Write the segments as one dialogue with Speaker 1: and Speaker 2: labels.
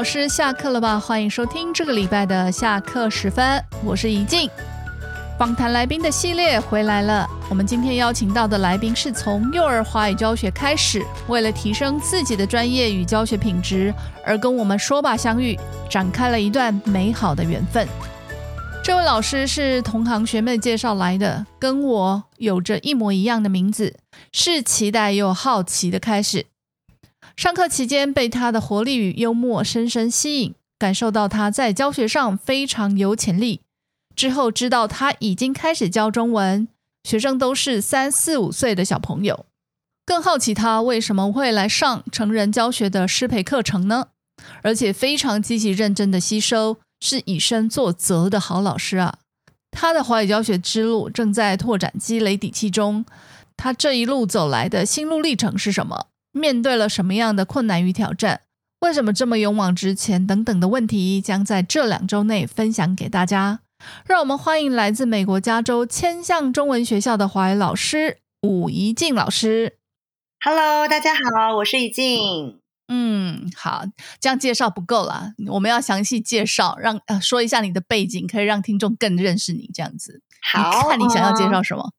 Speaker 1: 老师下课了吧？欢迎收听这个礼拜的下课时分，我是怡静。访谈来宾的系列回来了。我们今天邀请到的来宾是从幼儿华语教学开始，为了提升自己的专业与教学品质，而跟我们说吧相遇，展开了一段美好的缘分。这位老师是同行学妹介绍来的，跟我有着一模一样的名字，是期待又好奇的开始。上课期间被他的活力与幽默深深吸引，感受到他在教学上非常有潜力。之后知道他已经开始教中文，学生都是三四五岁的小朋友，更好奇他为什么会来上成人教学的师培课程呢？而且非常积极认真的吸收，是以身作则的好老师啊！他的华语教学之路正在拓展积累底气中，他这一路走来的心路历程是什么？面对了什么样的困难与挑战？为什么这么勇往直前？等等的问题，将在这两周内分享给大家。让我们欢迎来自美国加州千象中文学校的华语老师武怡静老师。
Speaker 2: Hello，大家好，我是怡静。
Speaker 1: 嗯，好，这样介绍不够了，我们要详细介绍，让呃说一下你的背景，可以让听众更认识你。这样子，
Speaker 2: 好，
Speaker 1: 看你想要介绍什么？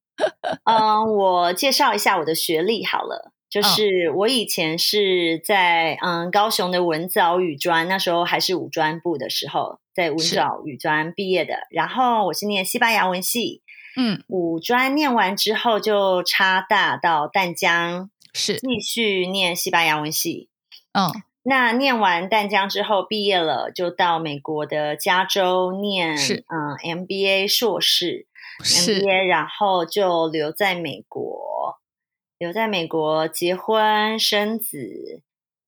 Speaker 2: 嗯，我介绍一下我的学历好了。就是我以前是在嗯高雄的文藻语专，那时候还是五专部的时候，在文藻语专毕业的。然后我是念西班牙文系，嗯，五专念完之后就插大到淡江，
Speaker 1: 是
Speaker 2: 继续念西班牙文系。嗯，那念完淡江之后毕业了，就到美国的加州念是嗯 MBA 硕士，MBA，然后就留在美国。留在美国结婚生子，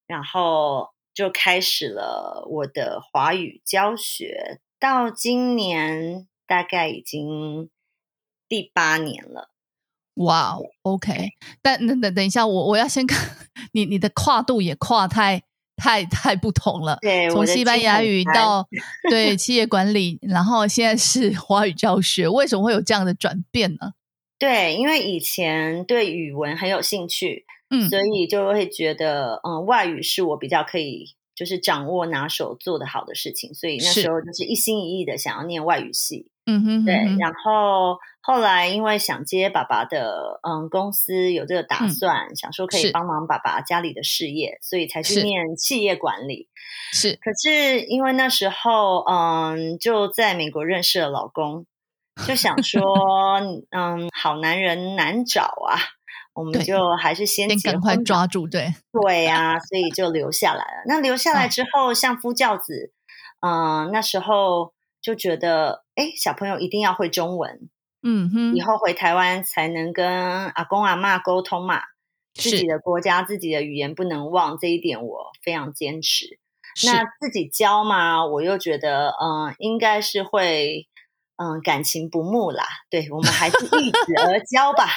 Speaker 2: 然后就开始了我的华语教学，到今年大概已经第八年了。
Speaker 1: 哇，OK，但等等等一下，我我要先看你，你的跨度也跨太太太不同了。
Speaker 2: 对，
Speaker 1: 从西班牙语到 对企业管理，然后现在是 华语教学，为什么会有这样的转变呢？
Speaker 2: 对，因为以前对语文很有兴趣，嗯，所以就会觉得，嗯，外语是我比较可以就是掌握拿手做的好的事情，所以那时候就是一心一意的想要念外语系，嗯哼，对。然后后来因为想接爸爸的，嗯，公司有这个打算，想说可以帮忙爸爸家里的事业，所以才去念企业管理。
Speaker 1: 是，
Speaker 2: 可是因为那时候，嗯，就在美国认识了老公。就想说，嗯，好男人难找啊，我们就还是先
Speaker 1: 赶快抓住，对
Speaker 2: 对呀，所以就留下来了。那留下来之后，相夫教子，嗯，那时候就觉得，哎，小朋友一定要会中文，嗯哼，以后回台湾才能跟阿公阿妈沟通嘛，自己的国家自己的语言不能忘，这一点我非常坚持。那自己教嘛，我又觉得，嗯，应该是会。嗯，感情不睦啦，对我们还是易子而教吧，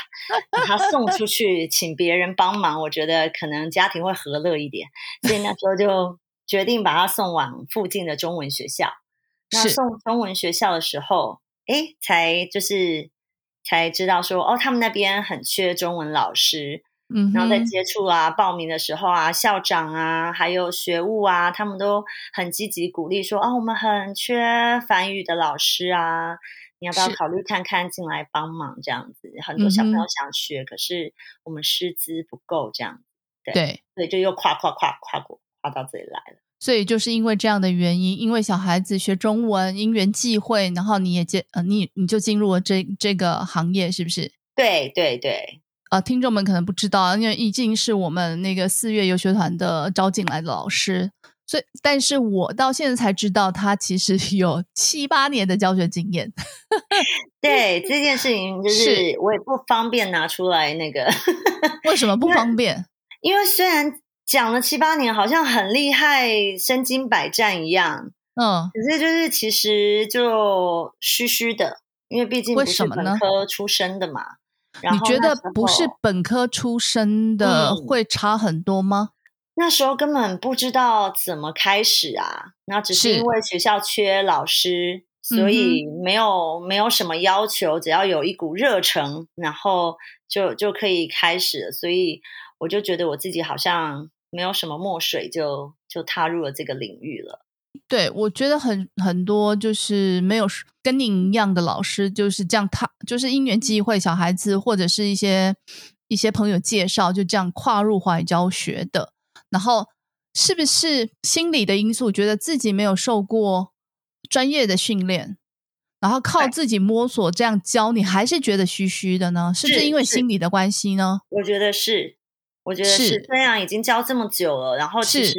Speaker 2: 把他送出去，请别人帮忙，我觉得可能家庭会和乐一点，所以那时候就决定把他送往附近的中文学校。那送中文学校的时候，哎，才就是才知道说，哦，他们那边很缺中文老师。嗯，然后在接触啊、报名的时候啊，校长啊，还有学务啊，他们都很积极鼓励说：“哦，我们很缺繁语的老师啊，你要不要考虑看看进来帮忙？”这样子，很多小朋友想学，可是我们师资不够，这样对，所以就又跨跨跨跨过跨到这里来了。
Speaker 1: 所以就是因为这样的原因，因为小孩子学中文因缘际会，然后你也接呃，你你就进入了这这个行业，是不是？
Speaker 2: 对对对。
Speaker 1: 呃，听众们可能不知道，因为易静是我们那个四月游学团的招进来的老师，所以，但是我到现在才知道，他其实有七八年的教学经验。
Speaker 2: 对这件事情，就是我也不方便拿出来那个。
Speaker 1: 为什么不方便？
Speaker 2: 因为虽然讲了七八年，好像很厉害、身经百战一样，嗯，可是就是其实就虚虚的，因为毕竟不是本科出身的嘛。
Speaker 1: 你觉得不是本科出身的会差很多吗？
Speaker 2: 那时候根本不知道怎么开始啊，那只是因为学校缺老师，所以没有没有什么要求，只要有一股热忱，然后就就可以开始。所以我就觉得我自己好像没有什么墨水，就就踏入了这个领域了。
Speaker 1: 对，我觉得很很多就是没有跟您一样的老师就是这样踏，就是因缘际会，小孩子或者是一些一些朋友介绍，就这样跨入华语教学的。然后是不是心理的因素，觉得自己没有受过专业的训练，然后靠自己摸索这样教，你还是觉得虚虚的呢？是不是因为心理的关系呢？
Speaker 2: 我觉得是。我觉得是，虽然已经教这么久了，然后其实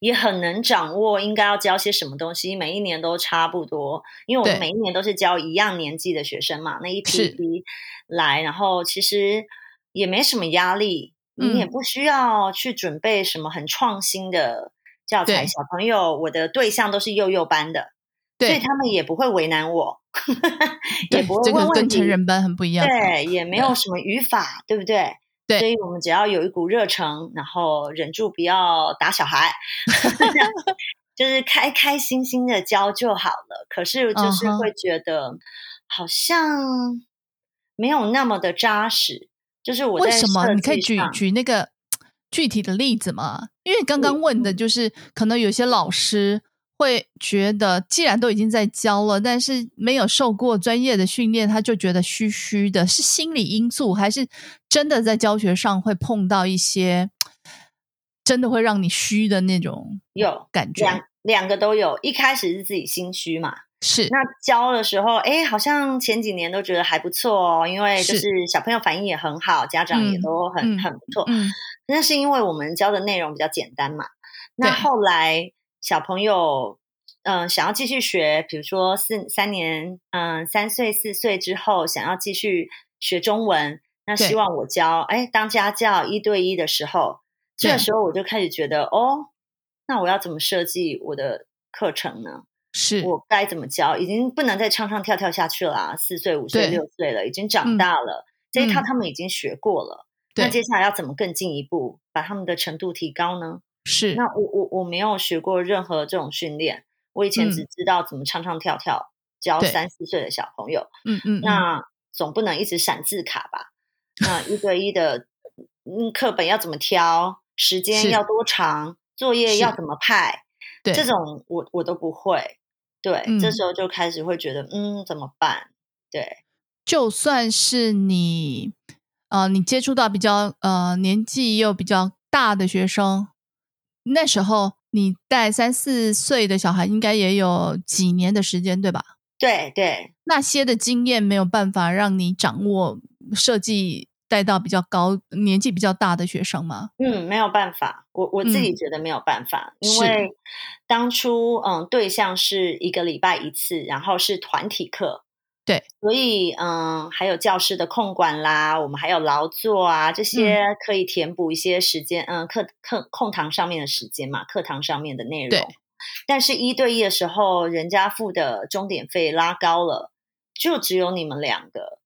Speaker 2: 也很能掌握应该要教些什么东西，每一年都差不多，因为我们每一年都是教一样年纪的学生嘛，那一批一批来，然后其实也没什么压力，你也不需要去准备什么很创新的教材。小朋友，我的对象都是幼幼班的，所以他们也不会为难我，也不会问问题。
Speaker 1: 跟成人班很不一样，
Speaker 2: 对，也没有什么语法，对不对？所以我们只要有一股热诚，然后忍住不要打小孩，就是开开心心的教就好了。可是就是会觉得好像没有那么的扎实。就是我
Speaker 1: 为什么？你可以举举那个具体的例子吗？因为刚刚问的就是可能有些老师。会觉得，既然都已经在教了，但是没有受过专业的训练，他就觉得虚虚的，是心理因素，还是真的在教学上会碰到一些真的会让你虚的那种
Speaker 2: 有
Speaker 1: 感觉？
Speaker 2: 两两个都有。一开始是自己心虚嘛，
Speaker 1: 是
Speaker 2: 那教的时候，哎，好像前几年都觉得还不错哦，因为就是小朋友反应也很好，家长也都很很不错。嗯，那是因为我们教的内容比较简单嘛。那后来。小朋友，嗯，想要继续学，比如说四三年，嗯，三岁四岁之后想要继续学中文，那希望我教，哎，当家教一对一的时候，这个时候我就开始觉得，哦，那我要怎么设计我的课程呢？
Speaker 1: 是
Speaker 2: 我该怎么教？已经不能再唱唱跳跳下去了，四岁、五岁、六岁了，已经长大了，这一套他们已经学过了，那接下来要怎么更进一步把他们的程度提高呢？
Speaker 1: 是，
Speaker 2: 那我我我没有学过任何这种训练，我以前只知道怎么唱唱跳跳教三四岁的小朋友，嗯嗯，那总不能一直闪字卡吧？那一对一的，嗯，课本要怎么挑？时间要多长？作业要怎么派？
Speaker 1: 对，
Speaker 2: 这种我我都不会。对，这时候就开始会觉得，嗯，怎么办？对，
Speaker 1: 就算是你，呃，你接触到比较呃年纪又比较大的学生。那时候你带三四岁的小孩，应该也有几年的时间，对吧？
Speaker 2: 对对，
Speaker 1: 那些的经验没有办法让你掌握设计带到比较高年纪比较大的学生吗？
Speaker 2: 嗯，没有办法，我我自己觉得没有办法，因为当初嗯对象是一个礼拜一次，然后是团体课。
Speaker 1: 对，
Speaker 2: 所以嗯，还有教室的控管啦，我们还有劳作啊，这些可以填补一些时间，嗯，课课空堂上面的时间嘛，课堂上面的内容。
Speaker 1: 对，
Speaker 2: 但是一对一的时候，人家付的钟点费拉高了，就只有你们两个。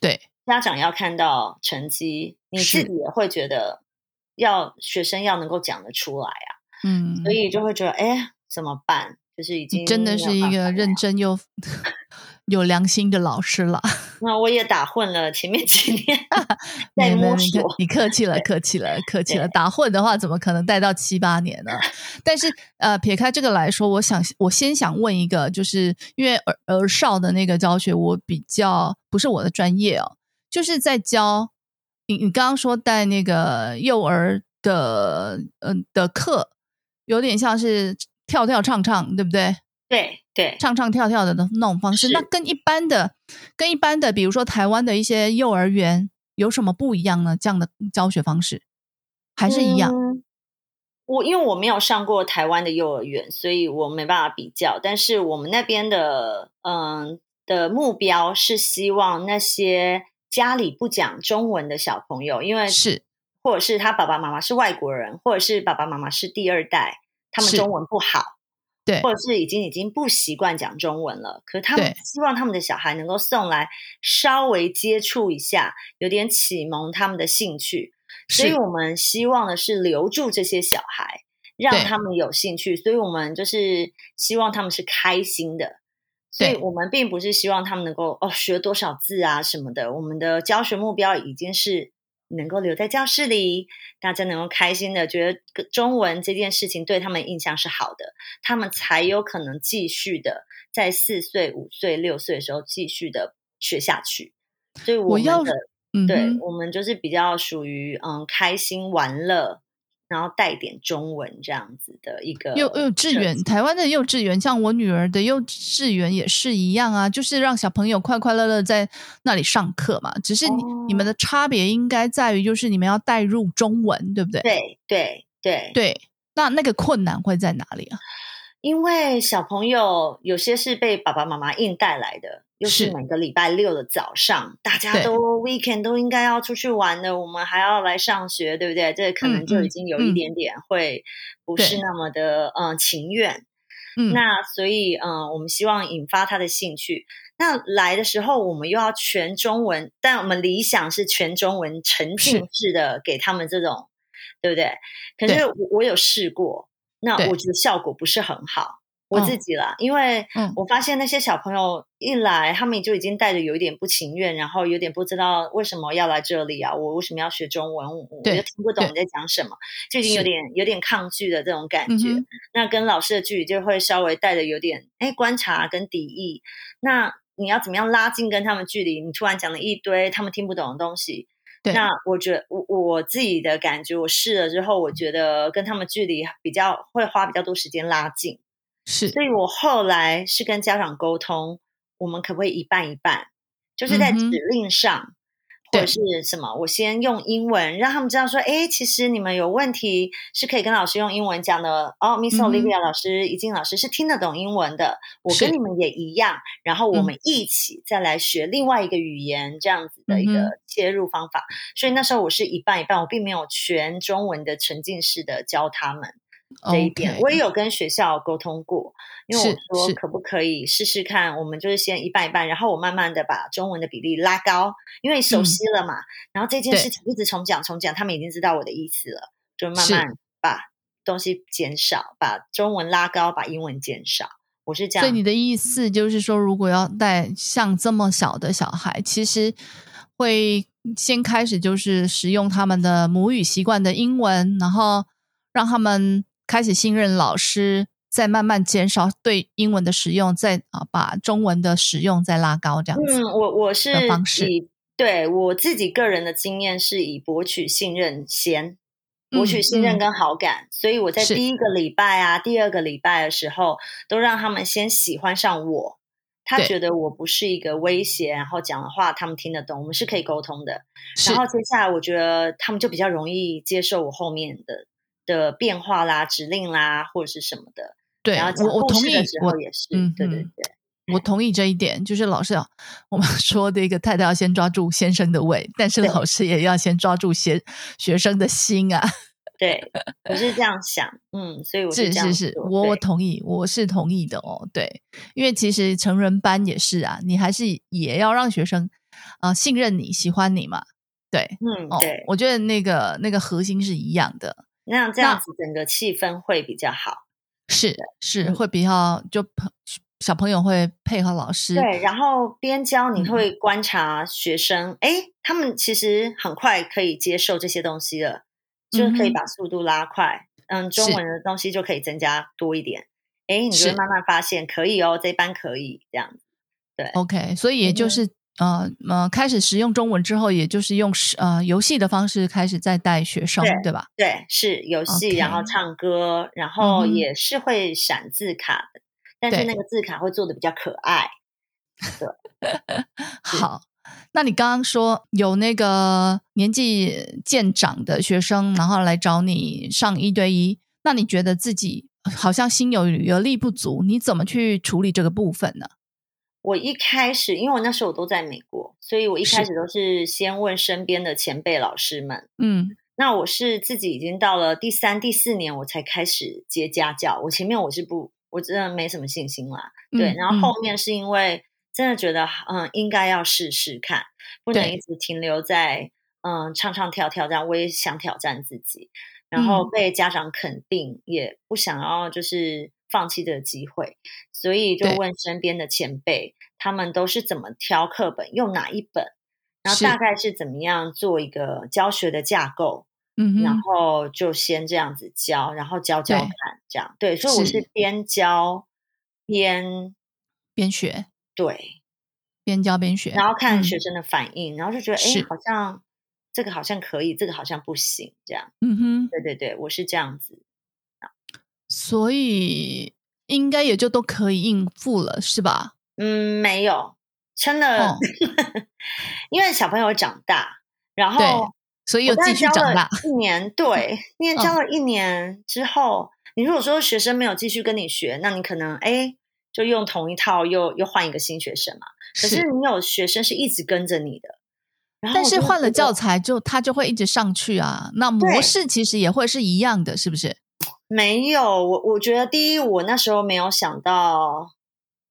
Speaker 1: 对，
Speaker 2: 家长要看到成绩，你自己也会觉得要学生要能够讲得出来啊。嗯，所以就会觉得，哎，怎么办？就是已经
Speaker 1: 真的是一个认真又。有良心的老师了，
Speaker 2: 那 我也打混了前面几年，在摸索。
Speaker 1: 你客气了，客气了，客气了。打混的话，怎么可能带到七八年呢？但是，呃，撇开这个来说，我想，我先想问一个，就是因为儿儿少的那个教学，我比较不是我的专业哦，就是在教你，你刚刚说带那个幼儿的，嗯的课，有点像是跳跳唱唱，对不对？
Speaker 2: 对对，
Speaker 1: 唱唱跳跳的那种方式，那跟一般的、跟一般的，比如说台湾的一些幼儿园有什么不一样呢？这样的教学方式还是一样？
Speaker 2: 我因为我没有上过台湾的幼儿园，所以我没办法比较。但是我们那边的，嗯，的目标是希望那些家里不讲中文的小朋友，因为
Speaker 1: 是
Speaker 2: 或者是他爸爸妈妈是外国人，或者是爸爸妈妈是第二代，他们中文不好。
Speaker 1: 对，
Speaker 2: 或者是已经已经不习惯讲中文了，可是他们希望他们的小孩能够送来稍微接触一下，有点启蒙他们的兴趣。所以我们希望的是留住这些小孩，让他们有兴趣。所以我们就是希望他们是开心的。所以我们并不是希望他们能够哦学多少字啊什么的。我们的教学目标已经是能够留在教室里，大家能够开心的觉得中文这件事情对他们印象是好的，他们才有可能继续的在四岁、五岁、六岁的时候继续的学下去。所以我们的，对我们就是比较属于嗯开心玩乐。然后带点中文这样子的一个幼
Speaker 1: 幼稚园，台湾的幼稚园，像我女儿的幼稚园也是一样啊，就是让小朋友快快乐乐在那里上课嘛。只是你你们的差别应该在于，就是你们要带入中文，对不对？
Speaker 2: 对对对
Speaker 1: 对。那那个困难会在哪里啊？
Speaker 2: 因为小朋友有些是被爸爸妈妈硬带来的。又是每个礼拜六的早上，大家都 weekend 都应该要出去玩的，我们还要来上学，对不对？这可能就已经有一点点会不是那么的嗯情愿。那所以嗯，我们希望引发他的兴趣。那来的时候，我们又要全中文，但我们理想是全中文沉浸式的给他们这种，对不对？可是我我有试过，那我觉得效果不是很好。我自己啦，因为我发现那些小朋友一来，他们就已经带着有一点不情愿，然后有点不知道为什么要来这里啊，我为什么要学中文，我就听不懂你在讲什么，就已经有点有点抗拒的这种感觉。那跟老师的距离就会稍微带着有点哎观察跟敌意。那你要怎么样拉近跟他们距离？你突然讲了一堆他们听不懂的东西，那我觉得我我自己的感觉，我试了之后，我觉得跟他们距离比较会花比较多时间拉近。
Speaker 1: 是，
Speaker 2: 所以我后来是跟家长沟通，我们可不可以一半一半？就是在指令上，或者是什么，我先用英文让他们知道说，哎，其实你们有问题是可以跟老师用英文讲的。哦，Miss Olivia 老师、怡静老师是听得懂英文的，我跟你们也一样。然后我们一起再来学另外一个语言，这样子的一个切入方法。所以那时候我是一半一半，我并没有全中文的沉浸式的教他们。这一点我也有跟学校沟通过，因为我说可不可以试试看，我们就是先一半一半，然后我慢慢的把中文的比例拉高，因为熟悉了嘛。然后这件事情一直重讲重讲，他们已经知道我的意思了，就慢慢把东西减少，把中文拉高，把英文减少。我是这样。
Speaker 1: 所以你的意思就是说，如果要带像这么小的小孩，其实会先开始就是使用他们的母语习惯的英文，然后让他们。开始信任老师，再慢慢减少对英文的使用，再啊把中文的使用再拉高，这样子。
Speaker 2: 嗯，我我是方式，对我自己个人的经验是以博取信任先，博取信任跟好感，所以我在第一个礼拜啊，第二个礼拜的时候，都让他们先喜欢上我，他觉得我不是一个威胁，然后讲的话他们听得懂，我们是可以沟通的。然后接下来，我觉得他们就比较容易接受我后面的。的变化啦，指令啦，或者是什么的，
Speaker 1: 对，
Speaker 2: 然后
Speaker 1: 我我同意，
Speaker 2: 我也是，嗯，对对对，
Speaker 1: 我同意这一点，就是老师要我们 说的一个太太要先抓住先生的胃，但是老。师也要先抓住学学生的心啊。
Speaker 2: 对，我是这样想，嗯，所以我
Speaker 1: 是是是，我我同意，我是同意的哦，对，因为其实成人班也是啊，你还是也要让学生啊信任你，喜欢你嘛，对，
Speaker 2: 嗯，对，
Speaker 1: 我觉得那个那个核心是一样的。
Speaker 2: 那这样子整个气氛会比较好，
Speaker 1: 是是会比较就朋小朋友会配合老师，
Speaker 2: 对，然后边教你会观察学生，哎，他们其实很快可以接受这些东西了，就是可以把速度拉快，嗯，中文的东西就可以增加多一点，哎，你就慢慢发现可以哦，这班可以这样子，对
Speaker 1: ，OK，所以也就是。呃呃，开始使用中文之后，也就是用呃游戏的方式开始在带学生，对吧？
Speaker 2: 对，是游戏，然后唱歌，然后也是会闪字卡的，但是那个字卡会做的比较可爱。对，
Speaker 1: 好，那你刚刚说有那个年纪渐长的学生，然后来找你上一对一，那你觉得自己好像心有余而力不足，你怎么去处理这个部分呢？
Speaker 2: 我一开始，因为我那时候我都在美国，所以我一开始都是先问身边的前辈老师们。嗯，那我是自己已经到了第三、第四年，我才开始接家教。我前面我是不，我真的没什么信心啦。对，然后后面是因为真的觉得，嗯，应该要试试看，不能一直停留在嗯唱唱跳跳这样。我也想挑战自己，然后被家长肯定，也不想要就是。放弃这个机会，所以就问身边的前辈，他们都是怎么挑课本，用哪一本？然后大概是怎么样做一个教学的架构，嗯，然后就先这样子教，然后教教看，这样。对，所以我是边教边
Speaker 1: 边学，
Speaker 2: 对，
Speaker 1: 边教边学，
Speaker 2: 然后看学生的反应，然后就觉得哎，好像这个好像可以，这个好像不行，这样，嗯哼，对对对，我是这样子，
Speaker 1: 所以应该也就都可以应付了，是吧？
Speaker 2: 嗯，没有。真的，因为小朋友长大，然后
Speaker 1: 所以又继续长大
Speaker 2: 一年。对，因为教了一年之后，你如果说学生没有继续跟你学，那你可能哎，就用同一套又又换一个新学生嘛。可是你有学生是一直跟着你的，
Speaker 1: 但是换了教材就他就会一直上去啊。那模式其实也会是一样的，是不是？
Speaker 2: 没有，我我觉得第一，我那时候没有想到。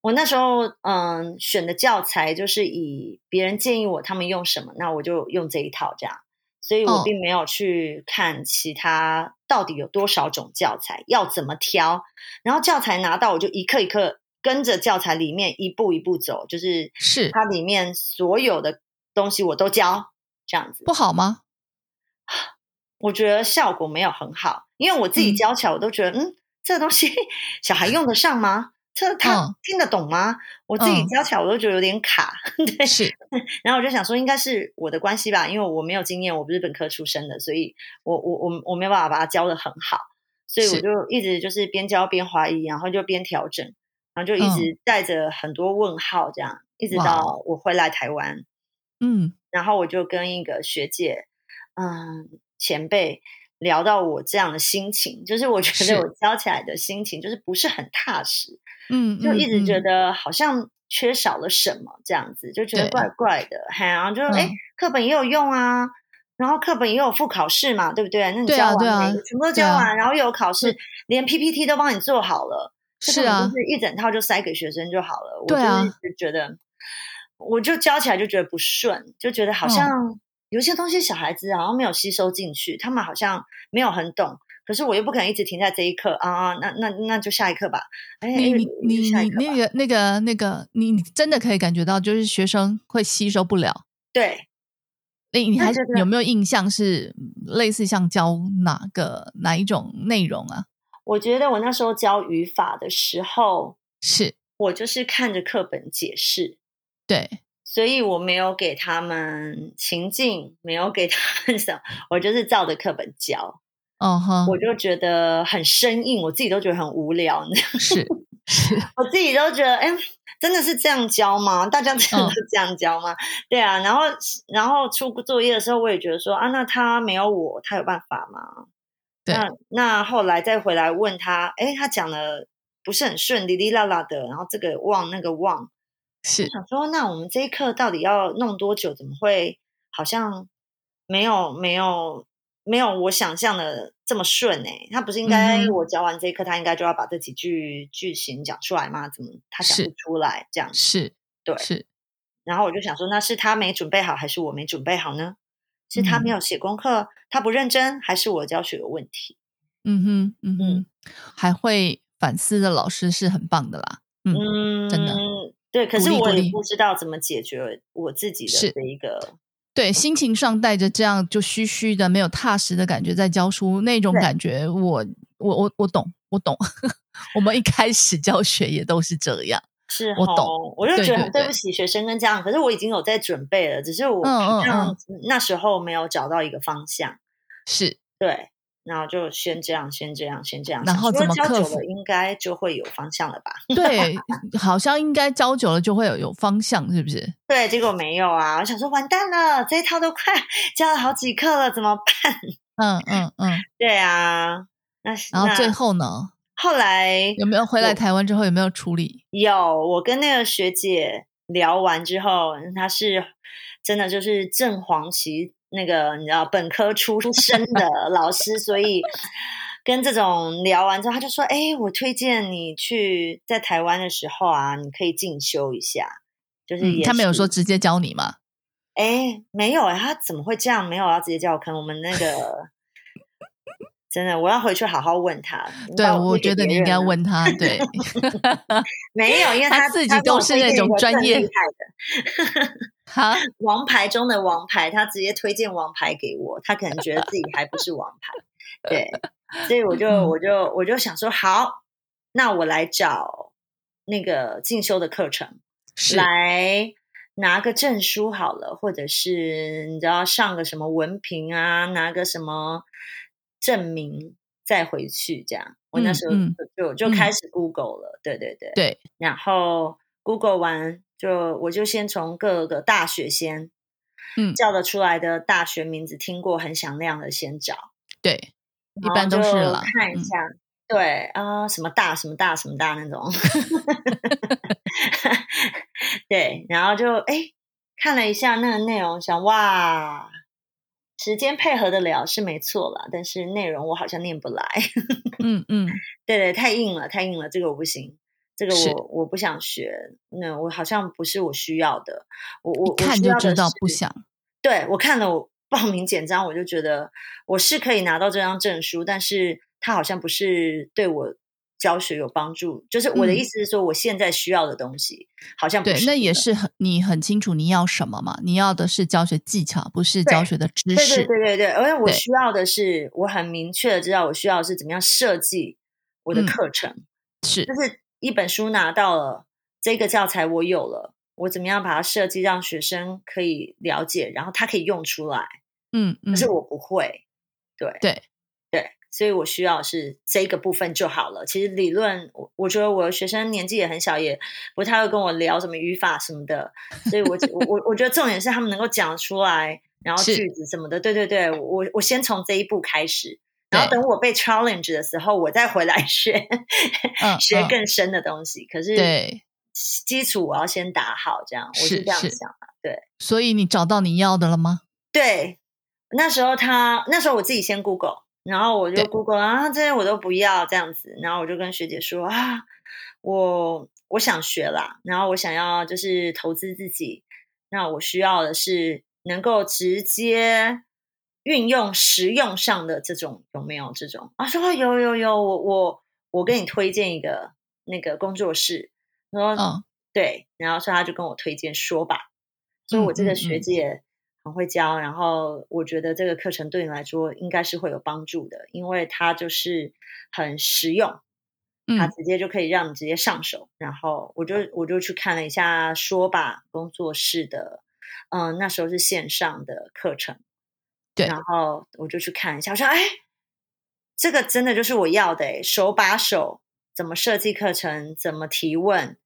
Speaker 2: 我那时候嗯选的教材就是以别人建议我他们用什么，那我就用这一套这样，所以我并没有去看其他到底有多少种教材要怎么挑，然后教材拿到我就一课一课跟着教材里面一步一步走，就是
Speaker 1: 是
Speaker 2: 它里面所有的东西我都教这样子，
Speaker 1: 不好吗？
Speaker 2: 我觉得效果没有很好，因为我自己教起来我都觉得嗯这个东西 小孩用得上吗？这他听得懂吗？我自己教起来我都觉得有点卡，对，
Speaker 1: 是。
Speaker 2: 然后我就想说，应该是我的关系吧，因为我没有经验，我不是本科出身的，所以我我我我没有办法把它教的很好，所以我就一直就是边教边怀疑，然后就边调整，然后就一直带着很多问号，这样一直到我回来台湾，嗯，然后我就跟一个学姐，嗯，前辈。聊到我这样的心情，就是我觉得我教起来的心情就是不是很踏实，嗯，就一直觉得好像缺少了什么这样子，就觉得怪怪的。然后就哎，课本也有用啊，然后课本也有副考试嘛，对不对？那你教完全部都教完，然后又有考试，连 PPT 都帮你做好了，是啊，就是一整套就塞给学生就好了。我就一直觉得，我就教起来就觉得不顺，就觉得好像。有些东西小孩子好像没有吸收进去，他们好像没有很懂。可是我又不可能一直停在这一课啊，那那那就下一课吧。
Speaker 1: 哎，你你你你那个那个那个，你你真的可以感觉到，就是学生会吸收不了。
Speaker 2: 对，
Speaker 1: 你你还有没有印象是类似像教哪个哪一种内容啊？
Speaker 2: 我觉得我那时候教语法的时候，
Speaker 1: 是
Speaker 2: 我就是看着课本解释。
Speaker 1: 对。
Speaker 2: 所以我没有给他们情境，没有给他们什么，我就是照着课本教。哦哈，我就觉得很生硬，我自己都觉得很无聊。
Speaker 1: 是是，
Speaker 2: 我自己都觉得，哎，真的是这样教吗？大家真的是这样教吗？对啊。然后然后出作业的时候，我也觉得说啊，那他没有我，他有办法吗？那那后来再回来问他，哎，他讲的不是很顺，哩哩啦啦的，然后这个忘那个忘。
Speaker 1: 是
Speaker 2: 想说，那我们这一课到底要弄多久？怎么会好像没有没有没有我想象的这么顺呢？他不是应该我教完这一课，他应该就要把这几句句型讲出来吗？怎么他讲不出来？这样
Speaker 1: 是
Speaker 2: 对
Speaker 1: 是。
Speaker 2: 然后我就想说，那是他没准备好，还是我没准备好呢？是他没有写功课，他不认真，还是我教学有问题？
Speaker 1: 嗯哼嗯哼，还会反思的老师是很棒的啦。嗯，真的。
Speaker 2: 对，可是我也不知道怎么解决我自己的这一个。
Speaker 1: 对，心情上带着这样就虚虚的、没有踏实的感觉在教书，那种感觉，我我我我懂，我懂。我们一开始教学也都是这样，
Speaker 2: 是
Speaker 1: 我懂。
Speaker 2: 我就觉得对不起学生跟家长，可是我已经有在准备了，只是我嗯嗯嗯那时候没有找到一个方向。
Speaker 1: 是
Speaker 2: 对。然后就先这样，先这样，先这样。
Speaker 1: 然后怎么克服？
Speaker 2: 应该就会有方向了吧？
Speaker 1: 对，好像应该教久了就会有有方向，是不是？
Speaker 2: 对，结果没有啊！我想说，完蛋了，这一套都快 教了好几课了，怎么办？嗯嗯嗯，对啊。那
Speaker 1: 然后最后呢？
Speaker 2: 后来
Speaker 1: 有没有回来台湾之后有没有处理？
Speaker 2: 有，我跟那个学姐聊完之后，她是真的就是正黄旗。那个你知道本科出身的 老师，所以跟这种聊完之后，他就说：“哎，我推荐你去在台湾的时候啊，你可以进修一下。”就是
Speaker 1: 他没有说直接教你吗？
Speaker 2: 哎，没有哎，他怎么会这样？没有要直接教我？可能我们那个真的，我要回去好好问他。
Speaker 1: 对，我觉得你应该问他。对，
Speaker 2: 没有，因为他
Speaker 1: 自己都是那种专业
Speaker 2: 的。
Speaker 1: 好，
Speaker 2: 王牌中的王牌，他直接推荐王牌给我，他可能觉得自己还不是王牌，对，所以我就我就我就想说，好，那我来找那个进修的课程，来拿个证书好了，或者是你知道上个什么文凭啊，拿个什么证明再回去这样。我那时候就就开始 Google 了，对对对，
Speaker 1: 对，
Speaker 2: 然后 Google 完。就我就先从各个大学先，嗯，叫得出来的大学名字听过很响亮的先找，
Speaker 1: 对，一般都是
Speaker 2: 看一下，对啊，什么大什么大什么大那种，对，然后就哎看了一下那个内容，想哇，时间配合的了是没错了，但是内容我好像念不来，嗯嗯，对对，太硬了，太硬了，这个我不行。这个我我不想学，那我好像不是我需要的。我我
Speaker 1: 看就知道不想。
Speaker 2: 对我看了我报名简章，我就觉得我是可以拿到这张证书，但是它好像不是对我教学有帮助。就是我的意思是说，我现在需要的东西好像
Speaker 1: 对，那也是很你很清楚你要什么嘛？你要的是教学技巧，不是教学的知识。
Speaker 2: 对对对对对，而且我需要的是，我很明确的知道我需要的是怎么样设计我的课程，
Speaker 1: 是
Speaker 2: 就是。一本书拿到了，这个教材我有了，我怎么样把它设计让学生可以了解，然后他可以用出来。嗯，可是我不会。对
Speaker 1: 对
Speaker 2: 对，所以我需要是这个部分就好了。其实理论，我我觉得我的学生年纪也很小，也不太会跟我聊什么语法什么的，所以我我我我觉得重点是他们能够讲出来，然后句子什么的。对对对，我我先从这一步开始。然后等我被 challenge 的时候，我再回来学学更深的东西。可是
Speaker 1: 对
Speaker 2: 基础我要先打好，这样我是这样想的。对，
Speaker 1: 所以你找到你要的了吗？
Speaker 2: 对，那时候他那时候我自己先 Google，然后我就 Google 啊，这些我都不要这样子。然后我就跟学姐说啊，我我想学啦，然后我想要就是投资自己，那我需要的是能够直接。运用实用上的这种有没有这种啊？说有有有，我我我给你推荐一个那个工作室，说嗯对，然后说他就跟我推荐说吧，所以我这个学姐很会教，然后我觉得这个课程对你来说应该是会有帮助的，因为它就是很实用，它直接就可以让你直接上手。然后我就我就去看了一下说吧工作室的，嗯，那时候是线上的课程。然后我就去看一下，我说：“哎，这个真的就是我要的哎，手把手怎么设计课程，怎么提问，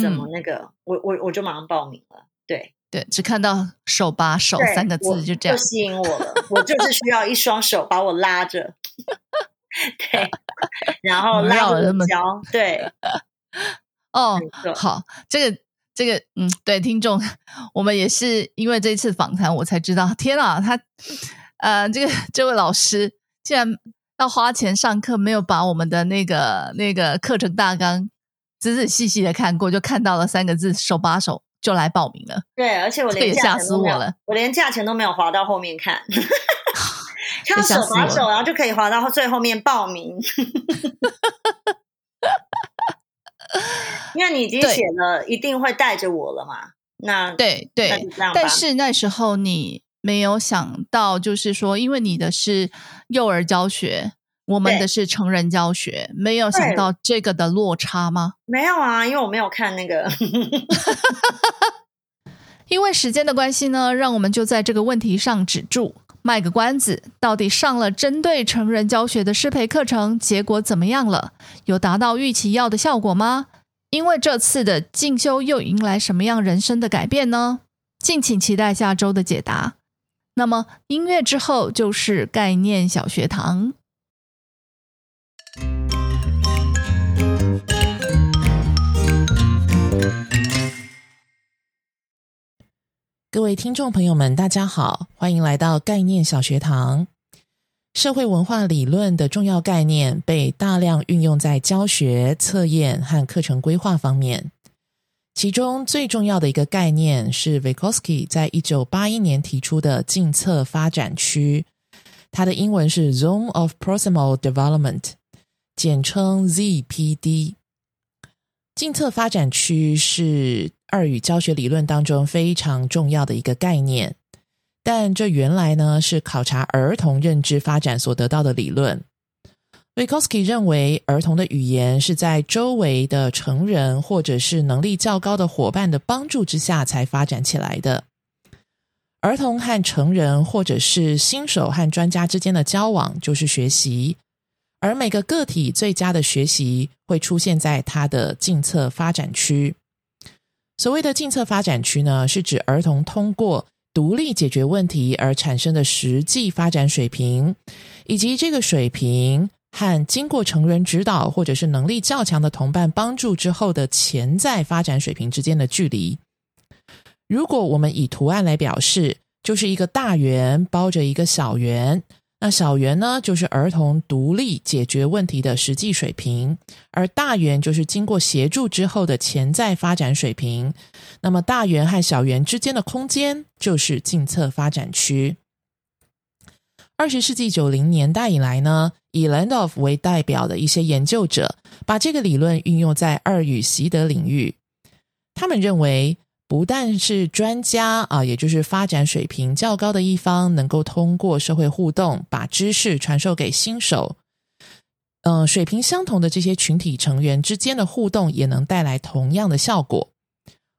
Speaker 2: 怎么那个，我我我就马上报名了。对
Speaker 1: 对，只看到“手把手”三个字就这样，
Speaker 2: 就吸引我了。我就是需要一双手把我拉着，对，然后拉着教。对，
Speaker 1: 哦，好，这个这个，嗯，对，听众，我们也是因为这次访谈，我才知道，天啊，他。呃，这个这位老师竟然要花钱上课，没有把我们的那个那个课程大纲仔仔细细的看过，就看到了三个字“手把手”，就来报名了。
Speaker 2: 对，而且我连
Speaker 1: 吓死我了，
Speaker 2: 我连价钱都没有划到后面看 看手把手，然后就可以划到最后面报名。因为你已经写了，一定会带着我了嘛？那
Speaker 1: 对对，但是那时候你。没有想到，就是说，因为你的是幼儿教学，我们的是成人教学，没有想到这个的落差吗？
Speaker 2: 没有啊，因为我没有看那个。
Speaker 1: 因为时间的关系呢，让我们就在这个问题上止住，卖个关子。到底上了针对成人教学的师培课程，结果怎么样了？有达到预期要的效果吗？因为这次的进修又迎来什么样人生的改变呢？敬请期待下周的解答。那么音乐之后就是概念小学堂。
Speaker 3: 各位听众朋友们，大家好，欢迎来到概念小学堂。社会文化理论的重要概念被大量运用在教学、测验和课程规划方面。其中最重要的一个概念是 Vygotsky 在一九八一年提出的近侧发展区，它的英文是 Zone of Proximal Development，简称 ZPD。近侧发展区是二语教学理论当中非常重要的一个概念，但这原来呢是考察儿童认知发展所得到的理论。Vygotsky 认为，儿童的语言是在周围的成人或者是能力较高的伙伴的帮助之下才发展起来的。儿童和成人或者是新手和专家之间的交往就是学习，而每个个体最佳的学习会出现在他的近侧发展区。所谓的近侧发展区呢，是指儿童通过独立解决问题而产生的实际发展水平，以及这个水平。和经过成人指导或者是能力较强的同伴帮助之后的潜在发展水平之间的距离，如果我们以图案来表示，就是一个大圆包着一个小圆，那小圆呢就是儿童独立解决问题的实际水平，而大圆就是经过协助之后的潜在发展水平。那么大圆和小圆之间的空间就是近侧发展区。二十世纪九零年代以来呢，以 land of 为代表的一些研究者，把这个理论运用在二语习得领域。他们认为，不但是专家啊，也就是发展水平较高的一方，能够通过社会互动把知识传授给新手，嗯，水平相同的这些群体成员之间的互动，也能带来同样的效果。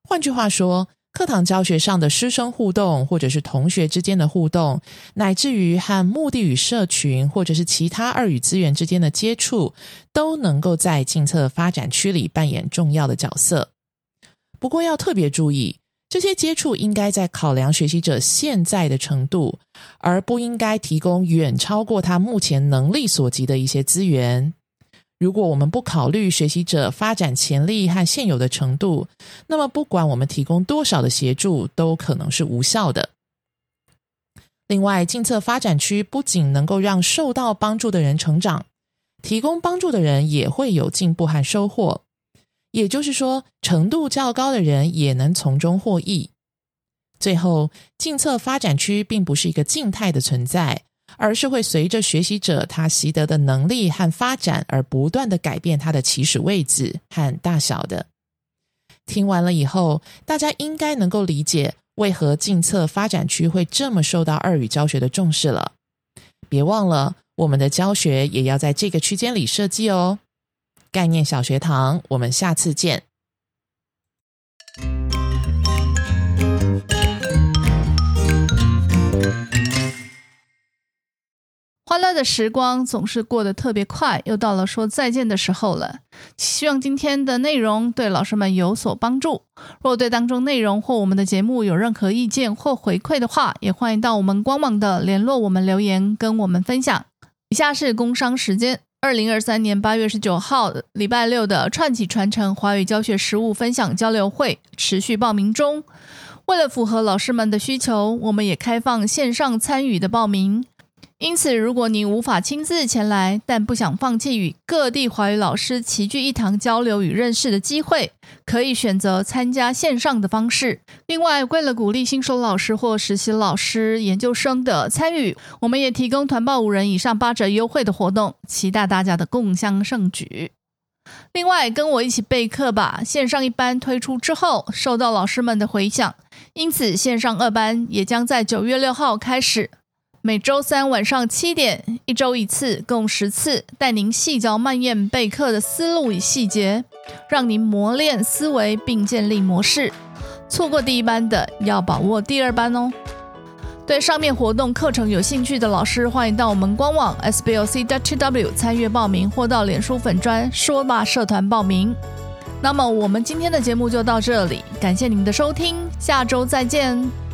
Speaker 3: 换句话说。课堂教学上的师生互动，或者是同学之间的互动，乃至于和目的与社群或者是其他二语资源之间的接触，都能够在近侧发展区里扮演重要的角色。不过要特别注意，这些接触应该在考量学习者现在的程度，而不应该提供远超过他目前能力所及的一些资源。如果我们不考虑学习者发展潜力和现有的程度，那么不管我们提供多少的协助，都可能是无效的。另外，近侧发展区不仅能够让受到帮助的人成长，提供帮助的人也会有进步和收获。也就是说，程度较高的人也能从中获益。最后，近侧发展区并不是一个静态的存在。而是会随着学习者他习得的能力和发展而不断的改变他的起始位置和大小的。听完了以后，大家应该能够理解为何近侧发展区会这么受到二语教学的重视了。别忘了，我们的教学也要在这个区间里设计哦。概念小学堂，我们下次见。
Speaker 1: 欢乐的时光总是过得特别快，又到了说再见的时候了。希望今天的内容对老师们有所帮助。若对当中内容或我们的节目有任何意见或回馈的话，也欢迎到我们官网的联络我们留言跟我们分享。以下是工商时间：二零二三年八月十九号礼拜六的串起传承华语教学实务分享交流会持续报名中。为了符合老师们的需求，我们也开放线上参与的报名。因此，如果您无法亲自前来，但不想放弃与各地华语老师齐聚一堂交流与认识的机会，可以选择参加线上的方式。另外，为了鼓励新手老师或实习老师、研究生的参与，我们也提供团报五人以上八折优惠的活动，期待大家的共襄盛举。另外，跟我一起备课吧！线上一班推出之后，受到老师们的回响，因此线上二班也将在九月六号开始。每周三晚上七点，一周一次，共十次，带您细嚼慢咽备课的思路与细节，让您磨练思维并建立模式。错过第一班的，要把握第二班哦。对上面活动课程有兴趣的老师，欢迎到我们官网 sblc.tw 参阅报名，或到脸书粉专说吧社团报名。那么我们今天的节目就到这里，感谢您的收听，下周再见。